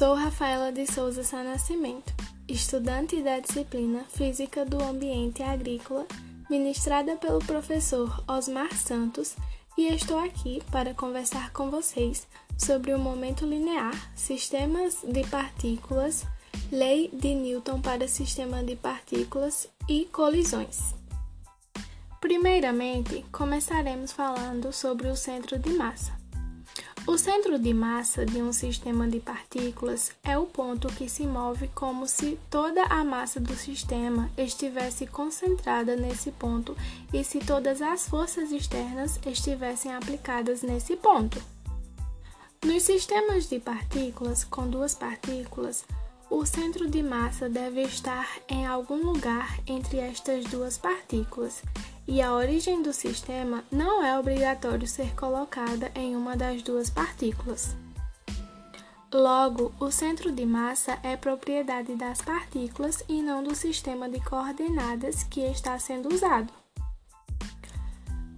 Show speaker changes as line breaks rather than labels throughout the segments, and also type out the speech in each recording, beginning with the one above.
Sou Rafaela de Souza Sá Nascimento, estudante da disciplina Física do Ambiente Agrícola, ministrada pelo professor Osmar Santos, e estou aqui para conversar com vocês sobre o momento linear, sistemas de partículas, lei de Newton para sistema de partículas e colisões. Primeiramente, começaremos falando sobre o centro de massa. O centro de massa de um sistema de partículas é o ponto que se move como se toda a massa do sistema estivesse concentrada nesse ponto e se todas as forças externas estivessem aplicadas nesse ponto. Nos sistemas de partículas com duas partículas, o centro de massa deve estar em algum lugar entre estas duas partículas e a origem do sistema não é obrigatório ser colocada em uma das duas partículas. Logo, o centro de massa é propriedade das partículas e não do sistema de coordenadas que está sendo usado.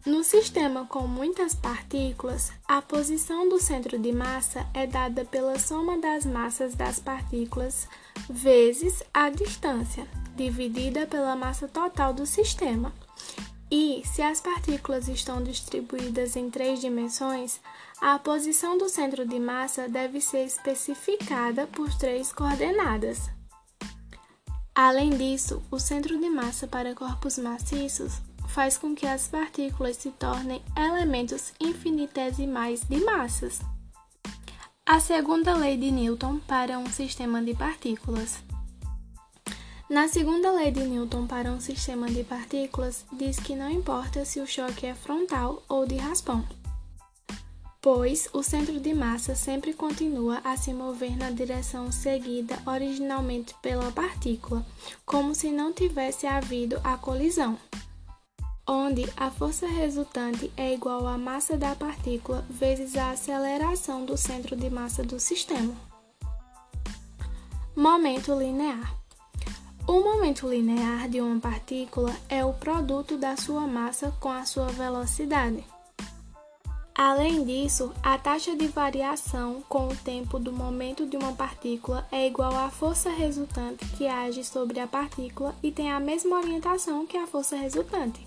No sistema com muitas partículas, a posição do centro de massa é dada pela soma das massas das partículas vezes a distância, dividida pela massa total do sistema. E, se as partículas estão distribuídas em três dimensões, a posição do centro de massa deve ser especificada por três coordenadas. Além disso, o centro de massa para corpos maciços faz com que as partículas se tornem elementos infinitesimais de massas. A segunda lei de Newton para um sistema de partículas. Na segunda lei de Newton para um sistema de partículas, diz que não importa se o choque é frontal ou de raspão, pois o centro de massa sempre continua a se mover na direção seguida originalmente pela partícula, como se não tivesse havido a colisão, onde a força resultante é igual à massa da partícula vezes a aceleração do centro de massa do sistema. Momento linear. O momento linear de uma partícula é o produto da sua massa com a sua velocidade. Além disso, a taxa de variação com o tempo do momento de uma partícula é igual à força resultante que age sobre a partícula e tem a mesma orientação que a força resultante.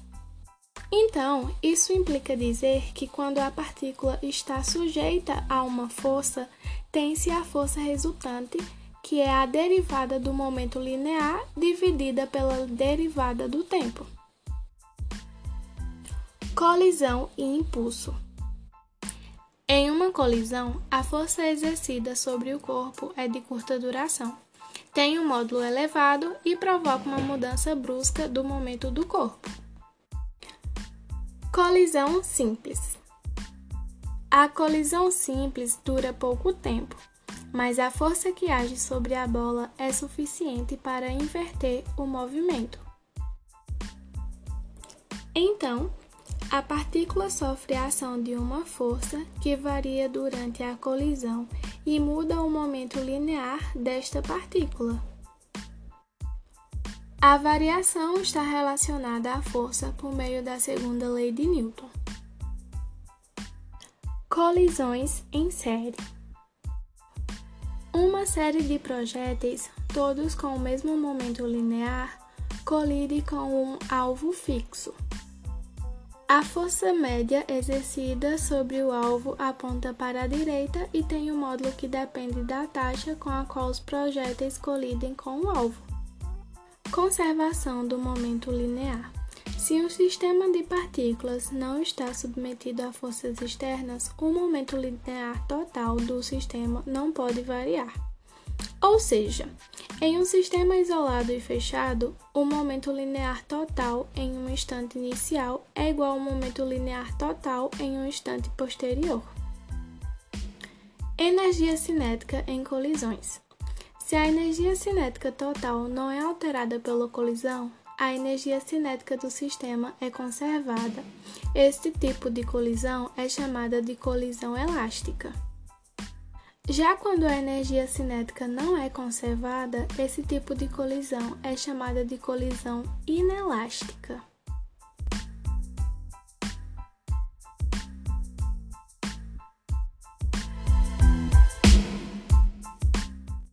Então, isso implica dizer que quando a partícula está sujeita a uma força, tem-se a força resultante que é a derivada do momento linear dividida pela derivada do tempo. Colisão e impulso. Em uma colisão, a força exercida sobre o corpo é de curta duração, tem um módulo elevado e provoca uma mudança brusca do momento do corpo. Colisão simples. A colisão simples dura pouco tempo mas a força que age sobre a bola é suficiente para inverter o movimento. Então, a partícula sofre a ação de uma força que varia durante a colisão e muda o momento linear desta partícula. A variação está relacionada à força por meio da segunda lei de Newton. Colisões em série. Uma série de projéteis, todos com o mesmo momento linear, colide com um alvo fixo. A força média exercida sobre o alvo aponta para a direita e tem um módulo que depende da taxa com a qual os projéteis colidem com o alvo. Conservação do momento linear. Se um sistema de partículas não está submetido a forças externas, o momento linear total do sistema não pode variar. Ou seja, em um sistema isolado e fechado, o momento linear total em um instante inicial é igual ao momento linear total em um instante posterior. Energia cinética em colisões. Se a energia cinética total não é alterada pela colisão, a energia cinética do sistema é conservada. Este tipo de colisão é chamada de colisão elástica. Já quando a energia cinética não é conservada, esse tipo de colisão é chamada de colisão inelástica.